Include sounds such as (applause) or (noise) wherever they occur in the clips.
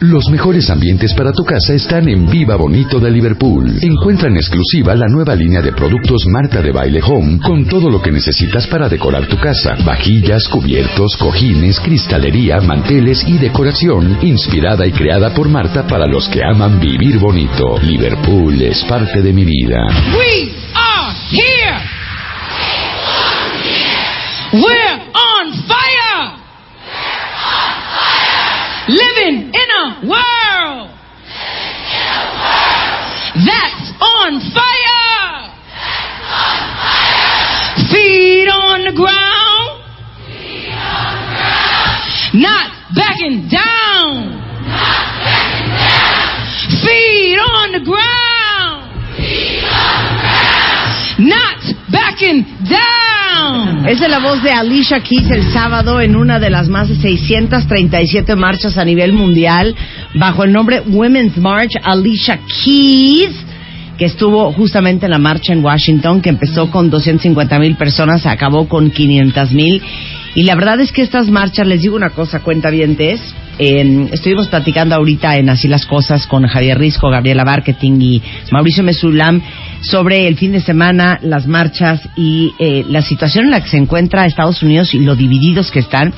Los mejores ambientes para tu casa están en Viva Bonito de Liverpool. Encuentra en exclusiva la nueva línea de productos Marta de Baile Home con todo lo que necesitas para decorar tu casa. Vajillas, cubiertos, cojines, cristalería, manteles y decoración inspirada y creada por Marta para los que aman vivir bonito. Liverpool es parte de mi vida. We are here. We're on fire. Living in world that's on fire. Feet on the ground. Not backing down. Esa es la voz de Alicia Keys el sábado en una de las más de 637 marchas a nivel mundial bajo el nombre Women's March. Alicia Keys que estuvo justamente en la marcha en Washington que empezó con 250 mil personas acabó con 500 mil. Y la verdad es que estas marchas les digo una cosa cuenta bien eh, estuvimos platicando ahorita en Así las Cosas con Javier Risco, Gabriela Marketing y Mauricio Mesulam sobre el fin de semana, las marchas y eh, la situación en la que se encuentra Estados Unidos y lo divididos que están.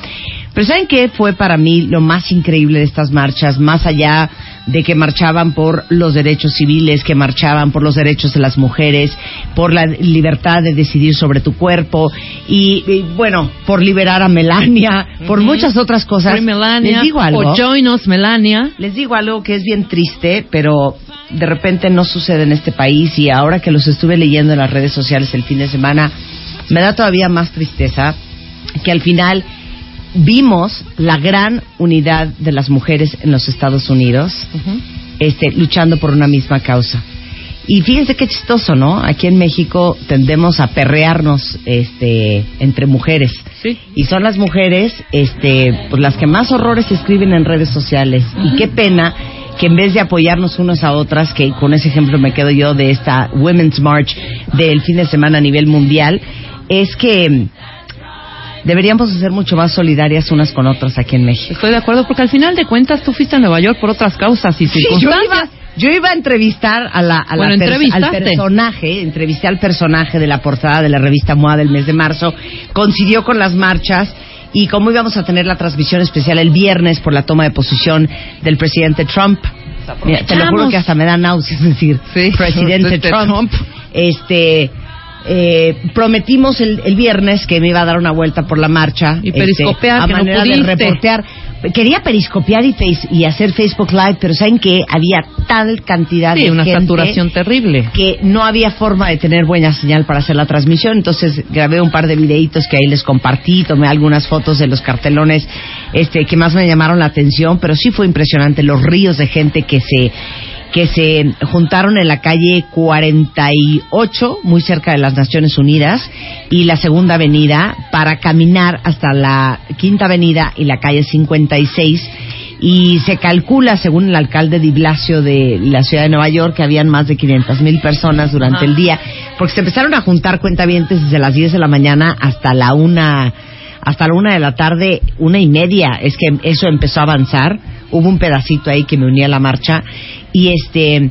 Pero ¿saben qué fue para mí lo más increíble de estas marchas? Más allá de que marchaban por los derechos civiles, que marchaban por los derechos de las mujeres, por la libertad de decidir sobre tu cuerpo y, y, bueno, por liberar a Melania, por muchas otras cosas. Melania, Les digo algo. o Join Us Melania. Les digo algo que es bien triste, pero de repente no sucede en este país y ahora que los estuve leyendo en las redes sociales el fin de semana, me da todavía más tristeza que al final vimos la gran unidad de las mujeres en los Estados Unidos este, luchando por una misma causa. Y fíjense qué chistoso, ¿no? Aquí en México tendemos a perrearnos este, entre mujeres. Sí. Y son las mujeres este, pues las que más horrores escriben en redes sociales. Y qué pena que en vez de apoyarnos unas a otras, que con ese ejemplo me quedo yo de esta Women's March del fin de semana a nivel mundial, es que deberíamos ser mucho más solidarias unas con otras aquí en México. Estoy de acuerdo porque al final de cuentas tú fuiste a Nueva York por otras causas y Sí, yo circunstancias. iba, yo iba a entrevistar a la, a la Bueno, pers- al personaje, entrevisté al personaje de la portada de la revista MOA del mes de marzo, coincidió con las marchas y como íbamos a tener la transmisión especial el viernes por la toma de posición del presidente Trump, mira, te lo juro que hasta me da náuseas decir Sí, (laughs) presidente presidente Trump, Trump. este eh, prometimos el, el viernes que me iba a dar una vuelta por la marcha Y este, periscopear, a que no manera de reportear Quería periscopiar y, face- y hacer Facebook Live, pero ¿saben qué? Había tal cantidad Sí, de una gente saturación terrible. que no había forma de tener buena señal para hacer la transmisión. Entonces grabé un par de videitos que ahí les compartí, tomé algunas fotos de los cartelones este, que más me llamaron la atención, pero sí fue impresionante los ríos de gente que se que se juntaron en la calle 48, muy cerca de las Naciones Unidas, y la Segunda Avenida, para caminar hasta la Quinta Avenida y la calle 56. Y se calcula, según el alcalde de Blasio de la ciudad de Nueva York, que habían más de 500 mil personas durante el día, porque se empezaron a juntar cuentavientes desde las 10 de la mañana hasta la una hasta la una de la tarde, una y media, es que eso empezó a avanzar. Hubo un pedacito ahí que me unía a la marcha y este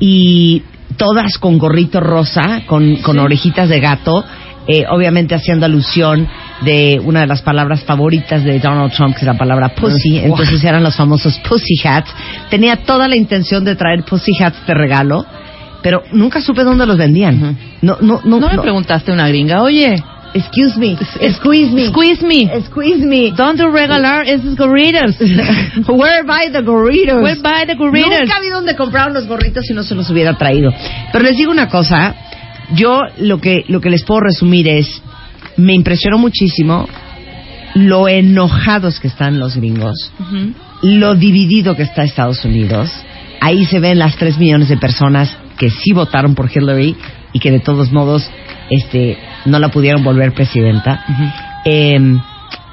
y todas con gorrito rosa, con, con orejitas de gato, eh, obviamente haciendo alusión de una de las palabras favoritas de Donald Trump, que es la palabra pussy. Entonces eran los famosos pussy hats. Tenía toda la intención de traer pussy hats de regalo, pero nunca supe dónde los vendían. No, no, no. No me no. preguntaste a una gringa, oye, Excuse me. Squeeze me. squeeze me. Squeeze me. ¿Dónde regalar esos gorritos? (laughs) Where buy the gorritos? Where buy the gorritos? Nunca vi dónde compraron los gorritos si no se los hubiera traído. Pero les digo una cosa, yo lo que lo que les puedo resumir es me impresionó muchísimo lo enojados que están los gringos, lo dividido que está Estados Unidos. Ahí se ven las tres millones de personas que sí votaron por Hillary y que de todos modos este no la pudieron volver presidenta. Em,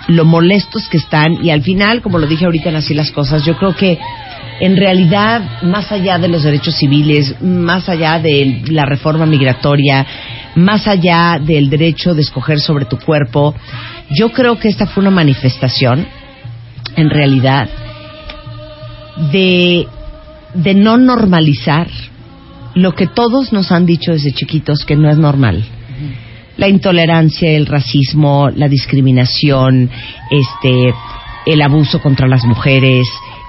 lo molestos que están y al final, como lo dije ahorita en así las cosas, yo creo que en realidad, más allá de los derechos civiles, más allá de la reforma migratoria, más allá del derecho de escoger sobre tu cuerpo, yo creo que esta fue una manifestación, en realidad, de, de no normalizar lo que todos nos han dicho desde chiquitos que no es normal. La intolerancia, el racismo, la discriminación, este, el abuso contra las mujeres,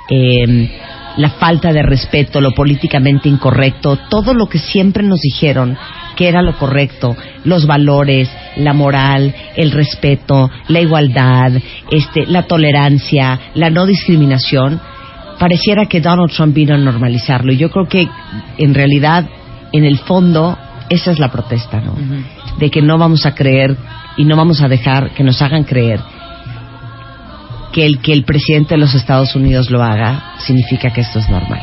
eh, la falta de respeto, lo políticamente incorrecto, todo lo que siempre nos dijeron que era lo correcto, los valores, la moral, el respeto, la igualdad, este, la tolerancia, la no discriminación, pareciera que Donald Trump vino a normalizarlo. Y yo creo que en realidad, en el fondo, esa es la protesta, ¿no? De que no vamos a creer y no vamos a dejar que nos hagan creer que el que el presidente de los Estados Unidos lo haga significa que esto es normal.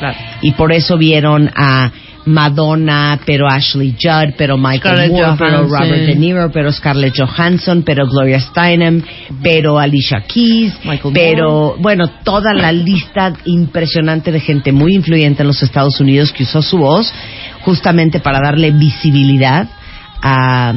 Claro. Y por eso vieron a Madonna, pero Ashley Judd, pero Michael Scarlett Moore, pero. Robert De Niro, pero Scarlett Johansson, pero Gloria Steinem, pero Alicia Keys, Michael pero bueno, toda la lista impresionante de gente muy influyente en los Estados Unidos que usó su voz justamente para darle visibilidad a,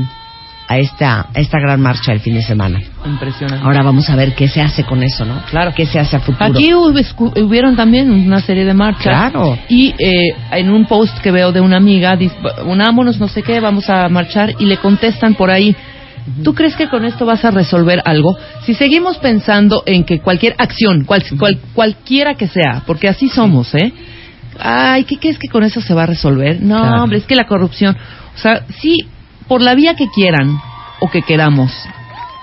a esta, a esta gran marcha del fin de semana. Impresionante. Ahora vamos a ver qué se hace con eso, ¿no? Claro. ¿Qué se hace a futuro? Aquí hubieron también una serie de marchas. Claro. Y eh, en un post que veo de una amiga, dice, unámonos, no sé qué, vamos a marchar, y le contestan por ahí, ¿tú crees que con esto vas a resolver algo? Si seguimos pensando en que cualquier acción, cual- cual- cualquiera que sea, porque así somos, ¿eh? Ay, ¿qué crees que con eso se va a resolver? No, Claro. hombre, es que la corrupción, o sea, sí, por la vía que quieran o que queramos,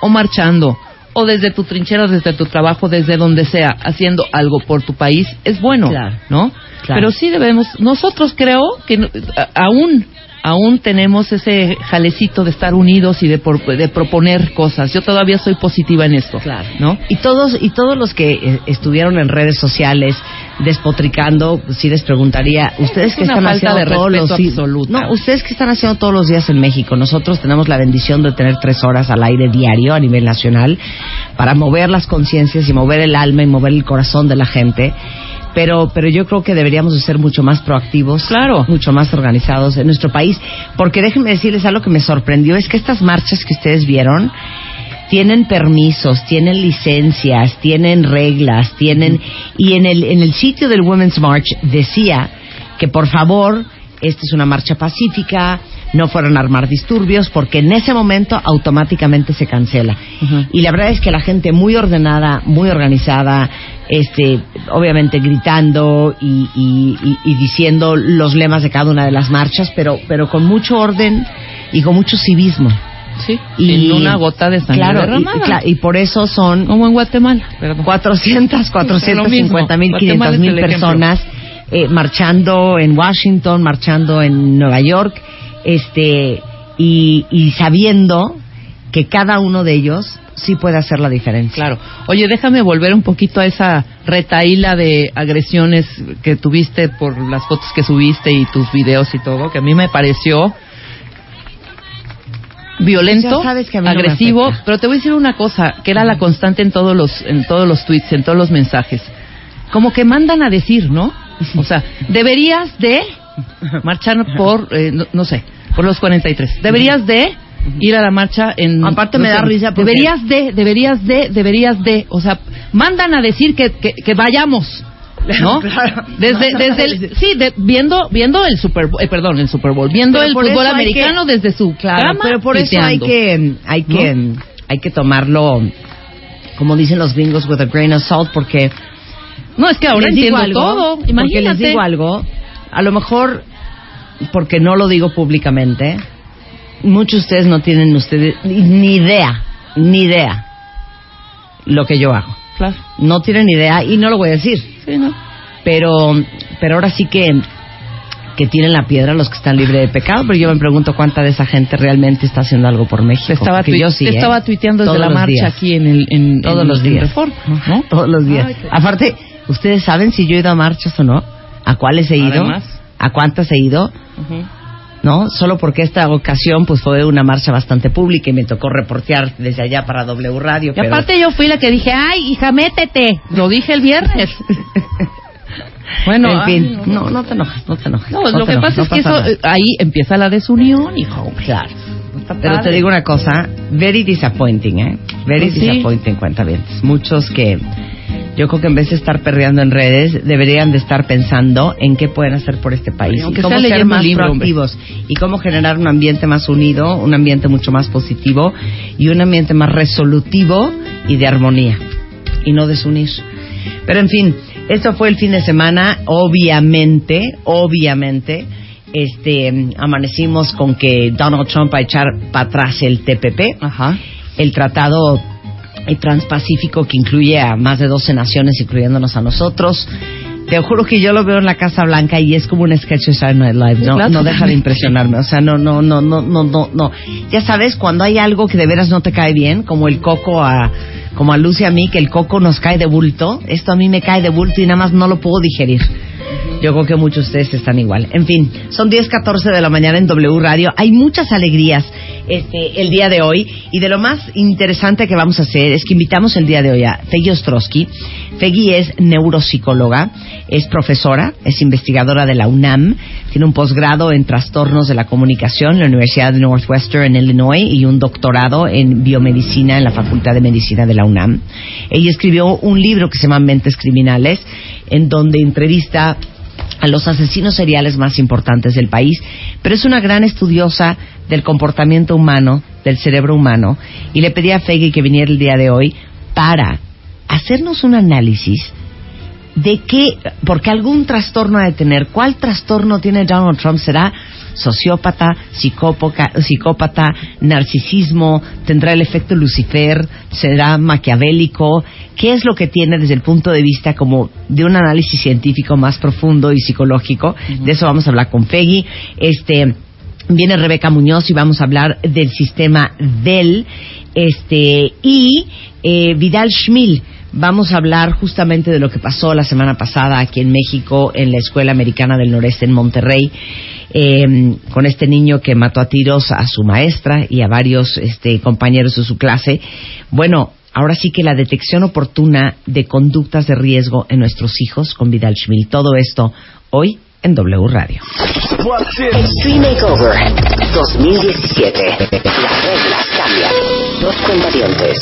o marchando, o desde tu trinchera, desde tu trabajo, desde donde sea, haciendo algo por tu país, es bueno, Claro. ¿no? Claro. Pero sí debemos, nosotros creo que aún, aún tenemos ese jalecito de estar unidos y de, por- de proponer cosas. Yo todavía soy positiva en esto, Claro. ¿no? Y todos, y todos los que eh, estuvieron en redes sociales despotricando, pues sí les preguntaría, ustedes Es que están haciendo de todos los absoluta. No, ustedes que están haciendo todos los días en México. Nosotros tenemos la bendición de tener tres horas al aire diario a nivel nacional para mover las conciencias y mover el alma y mover el corazón de la gente. Pero, pero yo creo que deberíamos de ser mucho más proactivos, Claro. mucho más organizados en nuestro país, porque déjenme decirles algo que me sorprendió es que estas marchas que ustedes vieron tienen permisos, tienen licencias, tienen reglas, tienen y en el en el sitio del Women's March decía que por favor esta es una marcha pacífica, no fueron a armar disturbios porque en ese momento automáticamente se cancela. Y la verdad es que la gente muy ordenada, muy organizada, este, obviamente gritando y, y- y- diciendo los lemas de cada una de las marchas, pero, pero con mucho orden y con mucho civismo. Sí, Y, sin una gota de sangre claro, derramada. y, por eso son Como en Guatemala, perdón. 400, 450 mil, Guatemala 500 es mil personas eh, marchando en Washington, marchando en Nueva York, este, y, y sabiendo que cada uno de ellos sí puede hacer la diferencia. Claro. Oye, déjame volver un poquito a esa retaíla de agresiones que tuviste por las fotos que subiste y tus videos y todo, que a mí me pareció violento, no agresivo, pero te voy a decir una cosa, que era la constante en todos los en todos los tweets, en todos los mensajes. Como que mandan a decir, ¿no? O sea, deberías de marchar por eh, no, no sé, por los 43. Deberías de ir a la marcha en Aparte no me sé, da risa porque- Deberías de, deberías de, deberías de, o sea, mandan a decir que, que, que vayamos. (laughs) ¿No? Claro. Desde, (laughs) desde el, sí, de- viendo, viendo el Super Bowl, eh, perdón, el Super Bowl, viendo Pero el fútbol americano que- desde su Claro, cama, pero por eso hay que, hay que, hay que tomarlo, como dicen los gringos, with a grain of salt, porque No, es que ahora les entiendo algo, todo. porque Imagínate. les digo algo, a lo mejor, porque no lo digo públicamente, muchos de ustedes no tienen ustedes ni- idea, ni idea lo que yo hago. Claro. No tienen idea y no lo voy a decir. Sí, ¿no? Pero, pero ahora sí que que tienen la piedra los que están libres de pecado, pero yo me pregunto cuánta de esa gente realmente está haciendo algo por México. Estaba, yo sí, te ¿eh? estaba tuiteando desde la marcha días. aquí en el en, Todos en- los días. Reforma, ¿no? Todos los días. Ay, Aparte, ¿ustedes saben si yo he ido a marchas o no? ¿A cuáles he ido? Además. ¿A cuántas he ido? Ujú. ¿No? Solo porque esta ocasión pues fue una marcha bastante pública y me tocó reportear desde allá para W Radio. Y pero- aparte yo fui la que dije, ay, hija, métete. Lo dije el viernes. (laughs) bueno, en ay, fin, no. no, no te enojes, no te enojes. No, no lo que pasa es que eso, nada. ahí empieza la desunión, hijo. Claro. Pero te digo una cosa, very disappointing, ¿eh? Very Pues sí. disappointing, cuenta bien. Muchos que Yo creo que en vez de estar perreando en redes, deberían de estar pensando en qué pueden hacer por este país. Y cómo ser más libro, hombre. proactivos. Y cómo generar un ambiente más unido, un ambiente mucho más positivo y un ambiente más resolutivo y de armonía. Y no desunir. Pero en fin, esto fue el fin de semana. Obviamente, obviamente, este, amanecimos con que Donald Trump va a echar para atrás el TPP Ajá. el tratado eh, transpacífico que incluye a más de 12 naciones, incluyéndonos a nosotros. Te juro que yo lo veo en la Casa Blanca y es como un sketch de Saturday Night Live. No, Claro, no deja de impresionarme. O sea, no, no, no, no, no, no, no. Ya sabes, cuando hay algo que de veras no te cae bien, como el coco a, como a Lucy y a mí, que el coco nos cae de bulto. Esto a mí me cae de bulto y nada más no lo puedo digerir. Yo creo que muchos de ustedes están igual. En fin, son 10.14 de la mañana en W Radio. Hay muchas alegrías este, el día de hoy. Y de lo más interesante que vamos a hacer es que invitamos el día de hoy a Feggy Ostrowski. Feggy es neuropsicóloga, es profesora, es investigadora de la UNAM, tiene un posgrado en trastornos de la comunicación en la Universidad de Northwestern en Illinois y un doctorado en biomedicina en la Facultad de Medicina de la UNAM. Ella escribió un libro que se llama Mentes Criminales, en donde entrevista a los asesinos seriales más importantes del país, pero es una gran estudiosa del comportamiento humano, del cerebro humano, y le pedí a Feggy que viniera el día de hoy para hacernos un análisis de qué, porque algún trastorno ha de tener, cuál trastorno tiene Donald Trump, será sociópata, psicópoca- psicópata, narcisismo, tendrá el efecto Lucifer, será maquiavélico, qué es lo que tiene desde el punto de vista como de un análisis científico más profundo y psicológico, de eso vamos a hablar con Peggy, este viene Rebeca Muñoz y vamos a hablar del sistema DEL, este y eh, Vidal Schmil Vamos a hablar justamente de lo que pasó la semana pasada aquí en México, en la Escuela Americana del Noreste en Monterrey, eh, con este niño que mató a tiros a su maestra y a varios este, compañeros de su clase. Bueno, ahora sí que la detección oportuna de conductas de riesgo en nuestros hijos con Vidal Schmil. Todo esto hoy en W Radio. Extreme Makeover 2017. Las reglas cambian. Dos cuentavientes.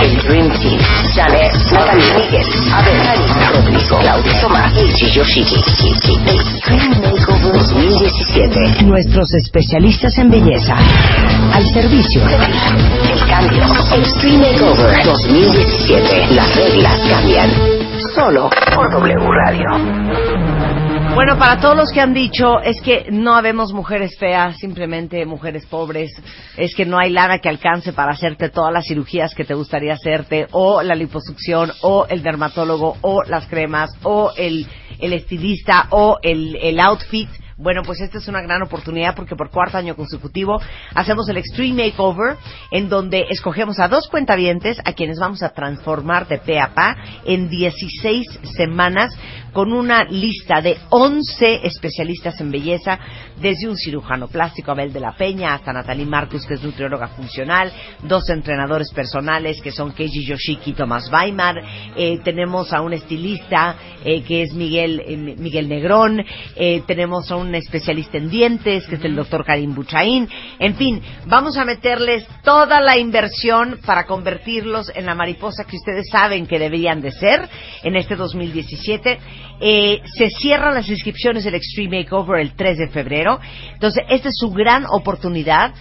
El Dream Team. Janet, Natalie Miguel, Abel, Karina, Rodrigo, Claudia Tomás, Eiji Yoshiki. Extreme Makeover 2017. Nuestros especialistas en belleza Al servicio de ti. El cambio. Extreme Makeover 2017. Las reglas cambian. Solo por W Radio. Bueno, para todos los que han dicho es que no habemos mujeres feas, simplemente mujeres pobres, es que no hay lana que alcance para hacerte todas las cirugías que te gustaría hacerte, o la liposucción, o el dermatólogo, o las cremas, o el, el estilista, o el, el outfit. Bueno, pues esta es una gran oportunidad porque por cuarto año consecutivo hacemos el Extreme Makeover en donde escogemos a dos cuentavientes a quienes vamos a transformar de pe a pa en 16 semanas con una lista de 11 especialistas en belleza, desde un cirujano plástico, Abel de la Peña, hasta Natalie Marcus, que es nutrióloga funcional, dos entrenadores personales que son Keiji Yoshiki y Tomás Weimar, eh, tenemos a un estilista eh, que es Miguel, eh, Miguel Negrón, eh, tenemos a un especialista en dientes que es el doctor Karim Buchaín, en fin, vamos a meterles toda la inversión para convertirlos en la mariposa que ustedes saben que deberían de ser en este 2017. Eh, se cierran las inscripciones del Extreme Makeover el 3 de febrero. Entonces, esta es su gran oportunidad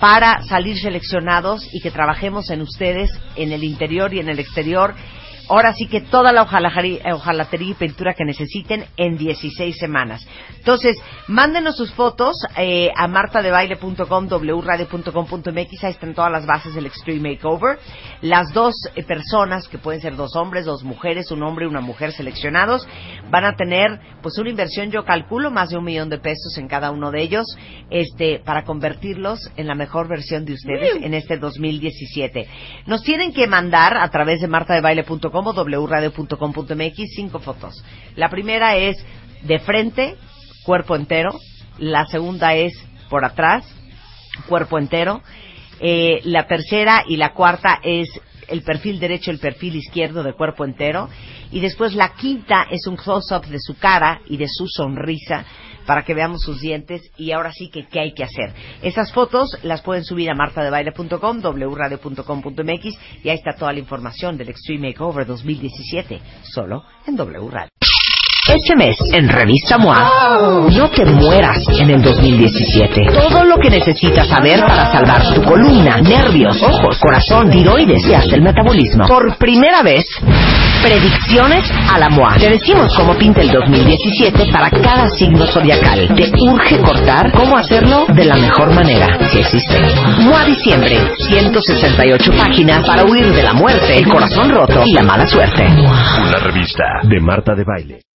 para salir seleccionados y que trabajemos en ustedes, en el interior y en el exterior. Ahora sí que toda la ojalatería, eh, y pintura que necesiten en 16 semanas. Entonces, mándenos sus fotos eh, a martadebaile.com, wradio.com.mx, ahí están todas las bases del Extreme Makeover. Las dos eh, personas, que pueden ser dos hombres, dos mujeres, un hombre y una mujer seleccionados, van a tener pues una inversión, yo calculo, más de un millón de pesos en cada uno de ellos, este, para convertirlos en la mejor versión de ustedes en este 2017. Nos tienen que mandar a través de martadebaile.com o wradio.com.mx cinco fotos. La primera es de frente, cuerpo entero. La segunda es por atrás, cuerpo entero. Eh, la tercera y la cuarta es el perfil derecho, el perfil izquierdo de cuerpo entero. Y después la quinta es un close-up de su cara y de su sonrisa para que veamos sus dientes y ahora sí que qué hay que hacer. Esas fotos las pueden subir a martadebaile.com, wradio.com.mx y ahí está toda la información del Extreme Makeover 2017, solo en W Radio. Este mes, en Revista MOA, no te mueras en el 2017. Todo lo que necesitas saber para salvar tu columna, nervios, ojos, corazón, tiroides y hasta el metabolismo. Por primera vez, predicciones a la MOA. Te decimos cómo pinta el 2017 para cada signo zodiacal. Te urge cortar cómo hacerlo de la mejor manera, si existe. MOA Diciembre, 168 páginas para huir de la muerte, el corazón roto y la mala suerte. Una revista de Marta de Baile.